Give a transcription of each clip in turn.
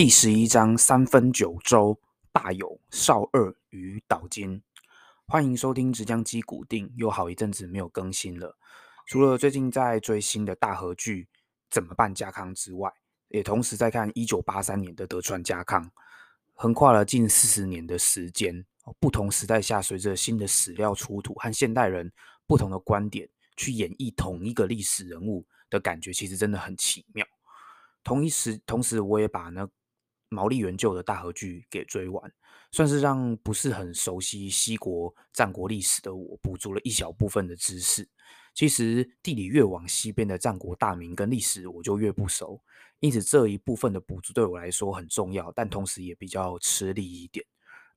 第十一章三分九州，大有少二与岛津。欢迎收听《直江基古定》，又好一阵子没有更新了。除了最近在追新的大和剧《怎么办家康》之外，也同时在看一九八三年的德川家康。横跨了近四十年的时间，不同时代下，随着新的史料出土和现代人不同的观点去演绎同一个历史人物的感觉，其实真的很奇妙。同一时，同时我也把那毛利元就的大和剧给追完，算是让不是很熟悉西国战国历史的我补足了一小部分的知识。其实地理越往西边的战国大名跟历史我就越不熟，因此这一部分的补足对我来说很重要，但同时也比较吃力一点。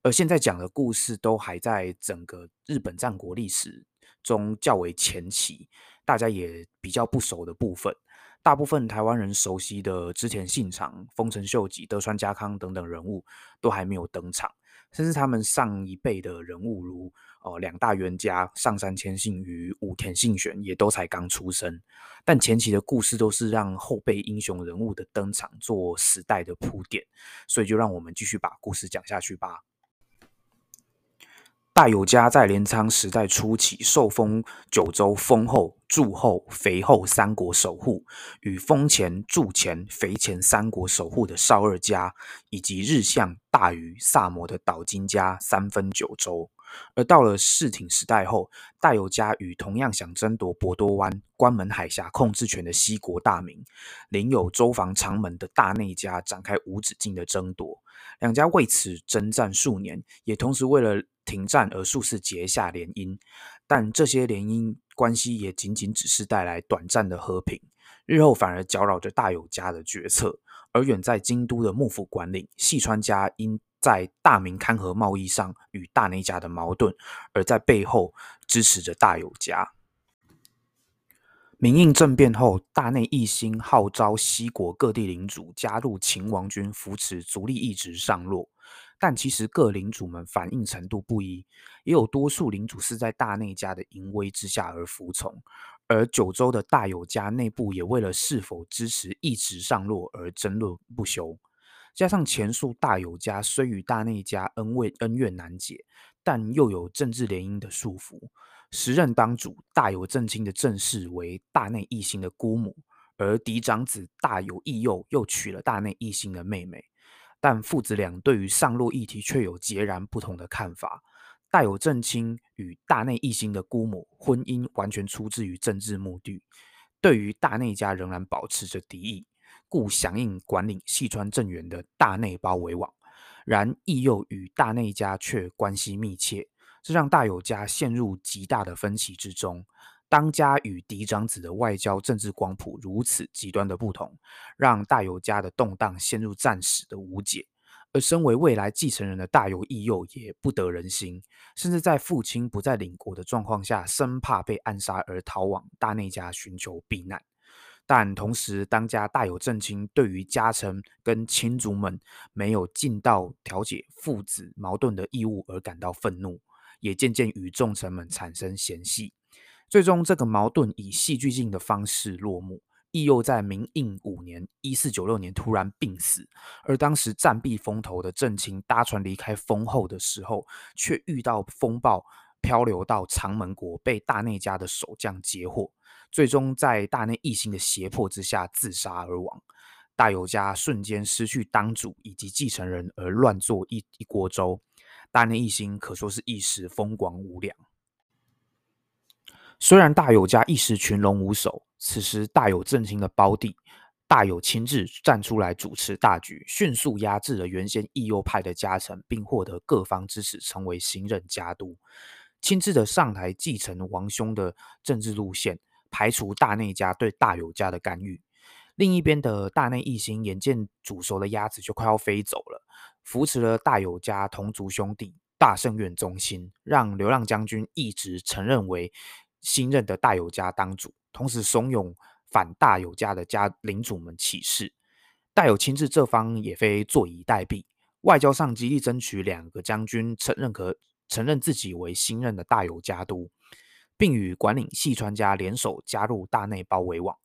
而现在讲的故事都还在整个日本战国历史中较为前期，大家也比较不熟的部分。大部分台湾人熟悉的织田信长、丰臣秀吉、德川家康等等人物都还没有登场，甚至他们上一辈的人物，如哦两大元家上杉谦信与武田信玄，也都才刚出生。但前期的故事都是让后辈英雄人物的登场做时代的铺垫，所以就让我们继续把故事讲下去吧。大友家在镰仓时代初期受封九州丰后、柱后、肥后三国守护，与丰前、柱前、肥前三国守护的少二家，以及日向、大隅、萨摩的岛津家三分九州。而到了室町时代后，大友家与同样想争夺博多湾、关门海峡控制权的西国大名，领有州防长门的大内家展开无止境的争夺。两家为此征战数年，也同时为了停战而数次结下联姻，但这些联姻关系也仅仅只是带来短暂的和平，日后反而搅扰着大友家的决策。而远在京都的幕府管领细川家，因在大明勘和贸易上与大内家的矛盾，而在背后支持着大友家。明应政变后，大内义兴号召西国各地领主加入秦王军，扶持足利义直上洛。但其实各领主们反应程度不一，也有多数领主是在大内家的淫威之下而服从。而九州的大友家内部也为了是否支持义直上洛而争论不休。加上前述大友家虽与大内家恩怨恩怨难解，但又有政治联姻的束缚。时任当主大有正卿的正室为大内义兴的姑母，而嫡长子大有义佑又娶了大内义兴的妹妹。但父子俩对于上洛议题却有截然不同的看法。大有正卿与大内义兴的姑母婚姻完全出自于政治目的，对于大内家仍然保持着敌意，故响应管理细川政元的大内包围网。然义佑与大内家却关系密切。这让大友家陷入极大的分歧之中。当家与嫡长子的外交政治光谱如此极端的不同，让大友家的动荡陷入暂时的无解。而身为未来继承人的大友义佑也不得人心，甚至在父亲不在领国的状况下，生怕被暗杀而逃往大内家寻求避难。但同时，当家大有正卿对于家臣跟亲族们没有尽到调解父子矛盾的义务而感到愤怒。也渐渐与众臣们产生嫌隙，最终这个矛盾以戏剧性的方式落幕。义佑在明应五年（一四九六年）突然病死，而当时暂避风头的正卿搭船离开丰后的时候，却遇到风暴，漂流到长门国，被大内家的守将截获，最终在大内义兴的胁迫之下自杀而亡。大友家瞬间失去当主以及继承人，而乱作一一锅粥。大内义兴可说是一时风光无两。虽然大友家一时群龙无首，此时大有正卿的胞弟大有亲自站出来主持大局，迅速压制了原先义右派的家臣，并获得各方支持，成为新任家督，亲自的上台继承王兄的政治路线，排除大内家对大友家的干预。另一边的大内义兴眼见煮熟的鸭子就快要飞走了。扶持了大友家同族兄弟大圣院忠心，让流浪将军一直承认为新任的大友家当主，同时怂恿反大友家的家领主们起事。大友亲自这方也非坐以待毙，外交上极力争取两个将军承认可承认自己为新任的大友家督，并与管领细川家联手加入大内包围网，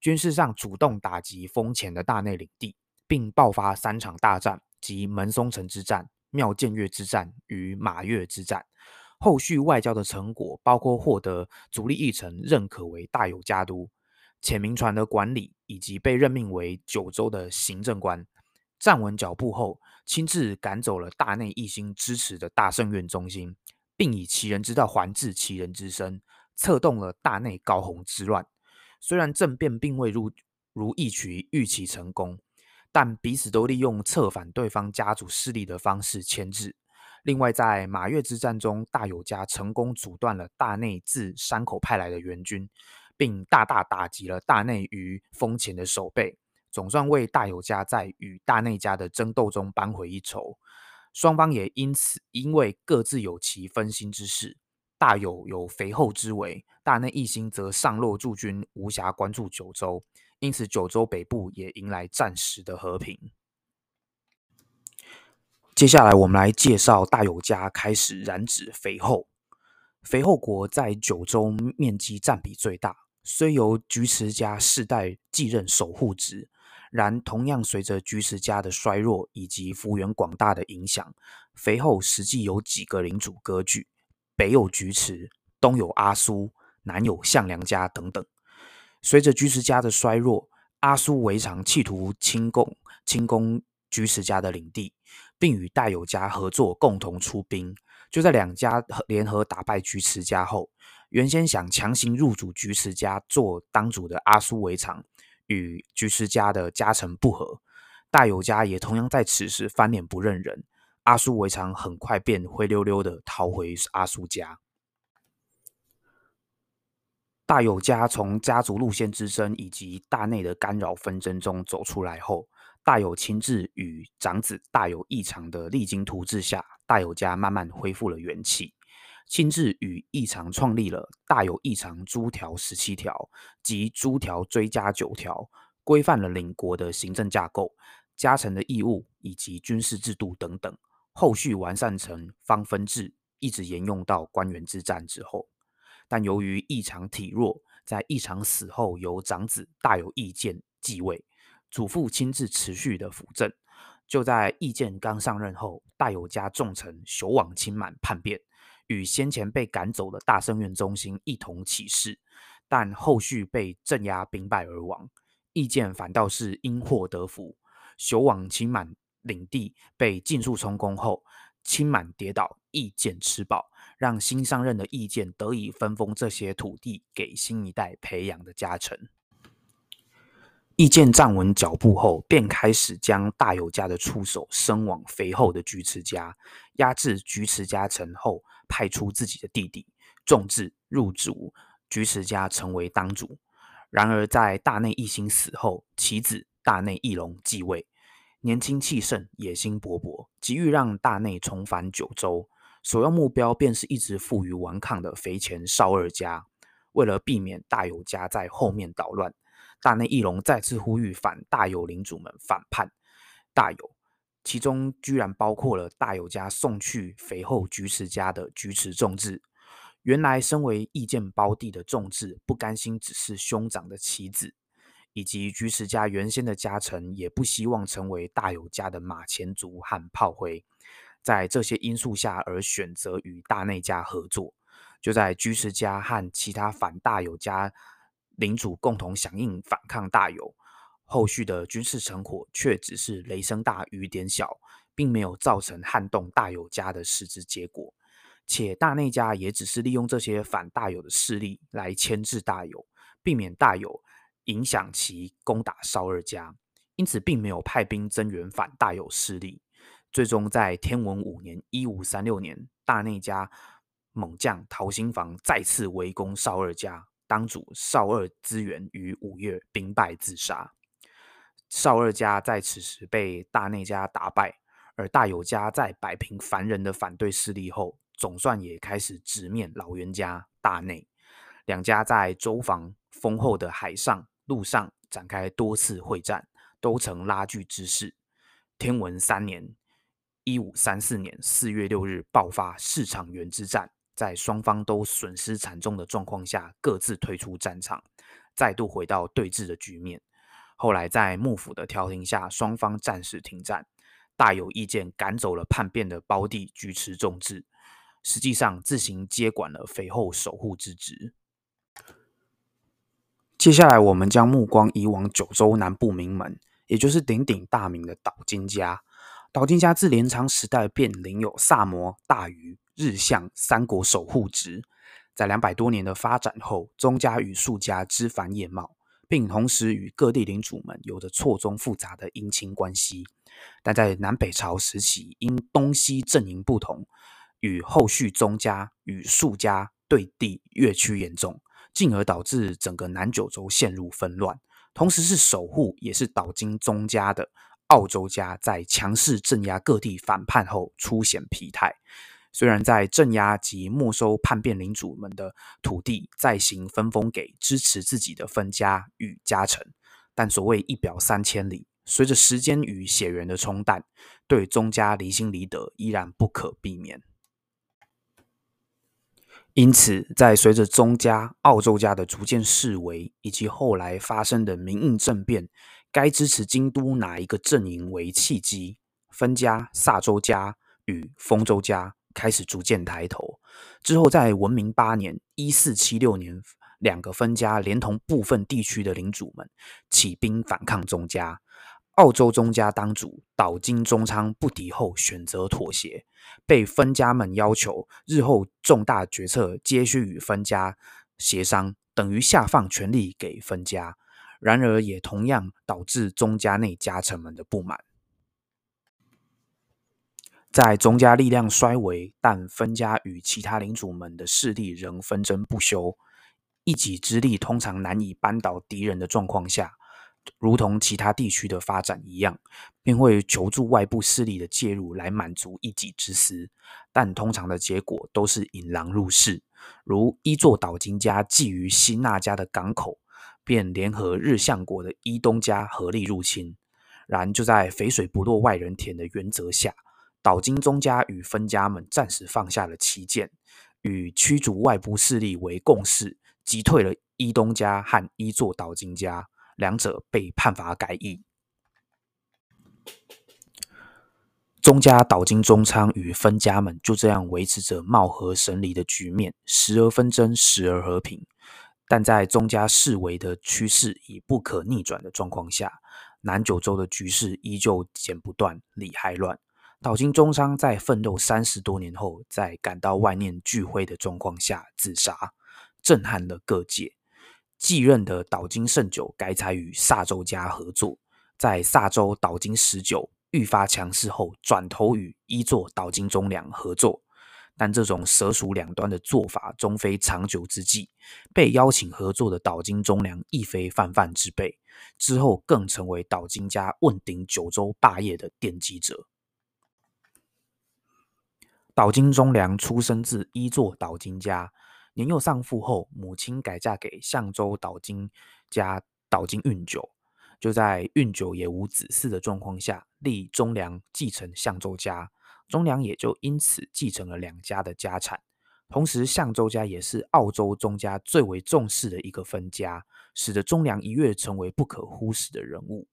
军事上主动打击丰前的大内领地。并爆发三场大战，即门松城之战、妙见月之战与马月之战。后续外交的成果包括获得足利义城认可为大有家督、浅明船的管理，以及被任命为九州的行政官。站稳脚步后，亲自赶走了大内一心支持的大圣院中心，并以其人之道还治其人之身，策动了大内高洪之乱。虽然政变并未如如预期预期成功。但彼此都利用策反对方家族势力的方式牵制。另外，在马月之战中，大友家成功阻断了大内自山口派来的援军，并大大打击了大内于丰前的守备，总算为大友家在与大内家的争斗中扳回一筹。双方也因此因为各自有其分心之事，大友有肥厚之围，大内一心则上洛驻军，无暇关注九州。因此，九州北部也迎来暂时的和平。接下来，我们来介绍大友家开始染指肥后。肥后国在九州面积占比最大，虽由菊池家世代继任守护职，然同样随着菊池家的衰弱以及幅员广大的影响，肥后实际有几个领主割据，北有菊池，东有阿苏，南有向良家等等。随着居士家的衰弱，阿苏围常企图侵攻侵攻居士家的领地，并与大友家合作，共同出兵。就在两家联合打败居持家后，原先想强行入主居持家做当主的阿苏围常与居士家的家臣不和，大友家也同样在此时翻脸不认人。阿苏围常很快便灰溜溜的逃回阿苏家。大友家从家族路线之争以及大内的干扰纷争中走出来后，大友亲自与长子大友义长的励精图治下，大友家慢慢恢复了元气。亲自与义长创立了大有义长诸条十七条及诸条追加九条，规范了领国的行政架构、家臣的义务以及军事制度等等。后续完善成方分制，一直沿用到官员之战之后。但由于异常体弱，在异常死后，由长子大有义见继位，祖父亲自持续的辅政。就在义见刚上任后，大有家重臣朽往清满叛变，与先前被赶走的大生院中心一同起事，但后续被镇压兵败而亡。义见反倒是因祸得福，朽往清满领地被尽数充公后，清满跌倒，义见吃饱。让新上任的意见得以分封这些土地给新一代培养的家臣。意见站稳脚步后，便开始将大友家的触手伸往肥厚的菊池家，压制菊池家臣后，派出自己的弟弟重治入主菊池家，成为当主。然而，在大内义兴死后，其子大内义隆继位，年轻气盛，野心勃勃，急于让大内重返九州。首要目标便是一直负隅顽抗的肥前少二家。为了避免大友家在后面捣乱，大内义隆再次呼吁反大友领主们反叛大友，其中居然包括了大友家送去肥后菊池家的菊池重治。原来身为义见胞弟的重治不甘心只是兄长的棋子，以及菊池家原先的家臣也不希望成为大友家的马前卒和炮灰。在这些因素下，而选择与大内家合作。就在居士家和其他反大友家领主共同响应反抗大友，后续的军事成果却只是雷声大雨点小，并没有造成撼动大友家的实质结果。且大内家也只是利用这些反大友的势力来牵制大友，避免大友影响其攻打少二家，因此并没有派兵增援反大友势力。最终在天文五年（一五三六年），大内家猛将陶兴房再次围攻少二家，当主少二资源于五月兵败自杀。少二家在此时被大内家打败，而大友家在摆平凡人的反对势力后，总算也开始直面老袁家大内。两家在周防丰厚的海上、陆上展开多次会战，都曾拉锯之势。天文三年。一五三四年四月六日爆发市场原之战，在双方都损失惨重的状况下，各自退出战场，再度回到对峙的局面。后来在幕府的调停下，双方暂时停战。大有意见，赶走了叛变的胞弟举持众志，实际上自行接管了肥后守护之职。接下来，我们将目光移往九州南部名门，也就是鼎鼎大名的岛津家。岛津家自镰仓时代便领有萨摩、大隅、日向三国守护职，在两百多年的发展后，宗家与术家枝繁叶茂，并同时与各地领主们有着错综复杂的姻亲关系。但在南北朝时期，因东西阵营不同，与后续宗家与术家对立越趋严重。进而导致整个南九州陷入纷乱，同时是守护也是岛津宗家的澳洲家，在强势镇压各地反叛后出现疲态。虽然在镇压及没收叛变领主们的土地，再行分封给支持自己的分家与家臣，但所谓一表三千里，随着时间与血缘的冲淡，对宗家离心离德依然不可避免。因此，在随着宗家、澳洲家的逐渐式微，以及后来发生的民印政变，该支持京都哪一个阵营为契机，分家、萨州家与丰州家开始逐渐抬头。之后，在文明八年（一四七六年），两个分家连同部分地区的领主们起兵反抗宗家。澳洲宗家当主岛津宗昌不敌后，选择妥协，被分家们要求日后重大决策皆需与分家协商，等于下放权力给分家。然而，也同样导致宗家内家臣们的不满。在宗家力量衰微，但分家与其他领主们的势力仍纷争不休，一己之力通常难以扳倒敌人的状况下。如同其他地区的发展一样，便会求助外部势力的介入来满足一己之私，但通常的结果都是引狼入室。如伊座岛津家觊觎新纳家的港口，便联合日向国的伊东家合力入侵。然就在肥水不落外人田的原则下，岛津宗家与分家们暂时放下了旗舰，与驱逐外部势力为共事，击退了伊东家和伊座岛津家。两者被判罚改易。宗家岛津宗昌与分家们就这样维持着貌合神离的局面，时而纷争，时而和平。但在宗家视为的趋势已不可逆转的状况下，南九州的局势依旧剪不断，理还乱。岛津宗昌在奋斗三十多年后，在感到万念俱灰的状况下自杀，震撼了各界。继任的岛津胜久改采与萨州家合作，在萨州岛津十九愈发强势后，转投与伊座岛津忠良合作。但这种蛇鼠两端的做法终非长久之计。被邀请合作的岛津忠良亦非泛泛之辈，之后更成为岛津家问鼎九州霸业的奠基者。岛津忠良出生自一座岛津家。年幼丧父后，母亲改嫁给相州岛津家岛津运久。就在运久也无子嗣的状况下，立忠良继承相州家，忠良也就因此继承了两家的家产。同时，相州家也是澳洲宗家最为重视的一个分家，使得忠良一跃成为不可忽视的人物。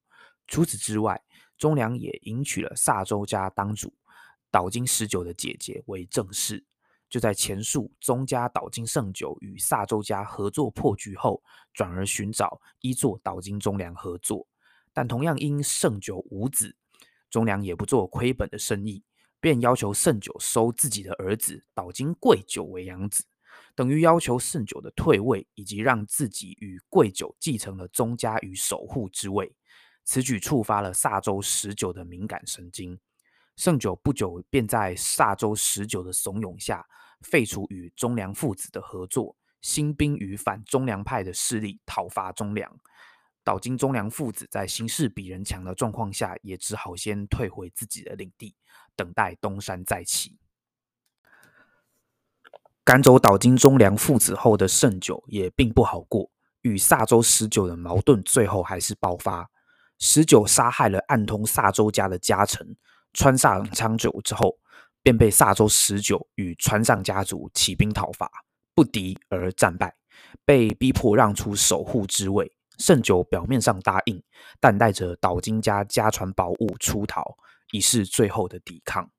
除此之外，忠良也迎娶了萨州家当主岛津十九的姐姐为正室。就在前述宗家岛津胜久与萨州家合作破局后，转而寻找一座岛津忠良合作，但同样因胜久无子，忠良也不做亏本的生意，便要求胜久收自己的儿子岛津贵久为养子，等于要求胜久的退位，以及让自己与贵久继承了宗家与守护之位。此举触发了萨州十九的敏感神经。盛久不久便在萨州十九的怂恿下，废除与忠良父子的合作，兴兵与反忠良派的势力讨伐忠良。岛津忠良父子在形势比人强的状况下，也只好先退回自己的领地，等待东山再起。赶走岛津忠良父子后的盛久也并不好过，与萨州十九的矛盾最后还是爆发。十九杀害了暗通萨州家的家臣。川上昌久之后，便被萨州十九与川上家族起兵讨伐，不敌而战败，被逼迫让出守护之位，胜九表面上答应，但带着岛津家家传宝物出逃，以示最后的抵抗。